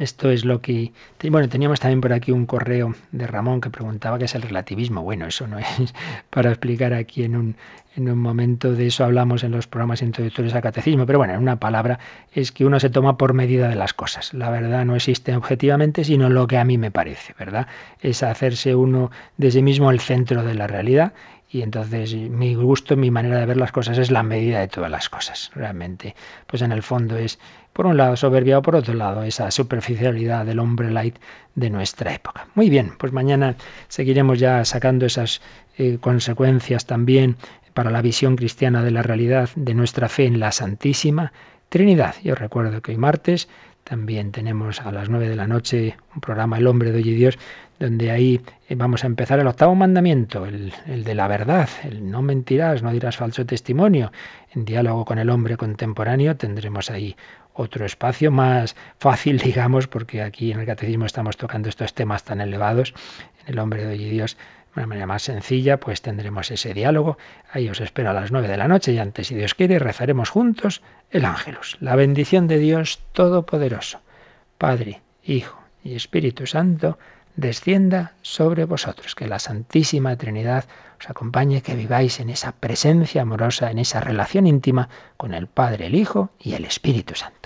esto es lo que... Bueno, teníamos también por aquí un correo de Ramón que preguntaba qué es el relativismo. Bueno, eso no es para explicar aquí en un, en un momento, de eso hablamos en los programas introductorios al catecismo, pero bueno, en una palabra es que uno se toma por medida de las cosas. La verdad no existe objetivamente, sino lo que a mí me parece, ¿verdad? Es hacerse uno de sí mismo el centro de la realidad y entonces mi gusto, mi manera de ver las cosas es la medida de todas las cosas. Realmente, pues en el fondo es, por un lado, soberbia o por otro lado, esa superficialidad del hombre light de nuestra época. Muy bien, pues mañana seguiremos ya sacando esas eh, consecuencias también para la visión cristiana de la realidad de nuestra fe en la Santísima Trinidad. Yo recuerdo que hoy martes también tenemos a las nueve de la noche un programa El hombre de hoy y Dios, donde ahí eh, vamos a empezar el octavo mandamiento, el, el, de la verdad, el no mentirás, no dirás falso testimonio. En diálogo con el hombre contemporáneo tendremos ahí otro espacio más fácil, digamos, porque aquí en el catecismo estamos tocando estos temas tan elevados. en el hombre de hoy y Dios, de una manera más sencilla, pues tendremos ese diálogo. Ahí os espero a las nueve de la noche y antes, si Dios quiere, rezaremos juntos el ángelus. La bendición de Dios Todopoderoso, Padre, Hijo y Espíritu Santo, descienda sobre vosotros. Que la Santísima Trinidad os acompañe, que viváis en esa presencia amorosa, en esa relación íntima con el Padre, el Hijo y el Espíritu Santo.